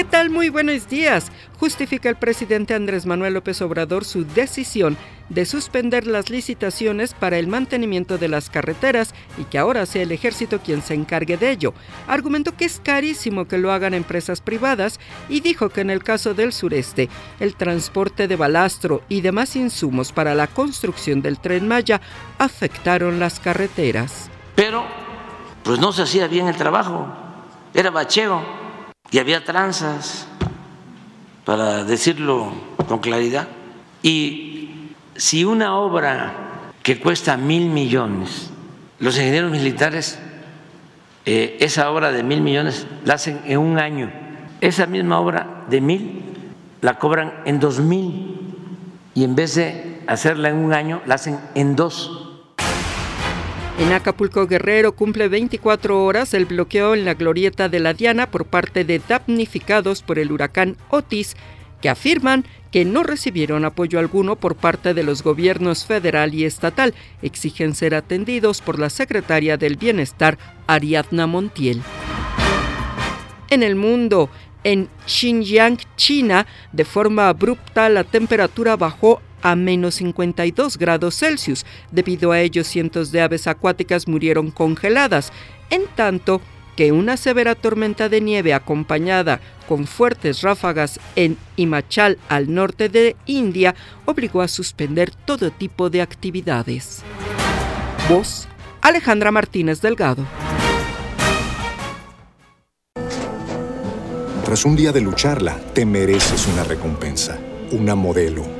¿Qué tal? Muy buenos días. Justifica el presidente Andrés Manuel López Obrador su decisión de suspender las licitaciones para el mantenimiento de las carreteras y que ahora sea el ejército quien se encargue de ello. Argumentó que es carísimo que lo hagan empresas privadas y dijo que en el caso del sureste, el transporte de balastro y demás insumos para la construcción del tren Maya afectaron las carreteras. Pero, pues no se hacía bien el trabajo, era bacheo y había tranzas, para decirlo con claridad. Y si una obra que cuesta mil millones, los ingenieros militares, eh, esa obra de mil millones la hacen en un año, esa misma obra de mil la cobran en dos mil y en vez de hacerla en un año, la hacen en dos. En Acapulco Guerrero cumple 24 horas el bloqueo en la glorieta de la Diana por parte de damnificados por el huracán Otis, que afirman que no recibieron apoyo alguno por parte de los gobiernos federal y estatal. Exigen ser atendidos por la secretaria del Bienestar, Ariadna Montiel. En el mundo, en Xinjiang, China, de forma abrupta la temperatura bajó a menos 52 grados Celsius. Debido a ello, cientos de aves acuáticas murieron congeladas, en tanto que una severa tormenta de nieve acompañada con fuertes ráfagas en Himachal al norte de India obligó a suspender todo tipo de actividades. Voz Alejandra Martínez Delgado. Tras un día de lucharla, te mereces una recompensa, una modelo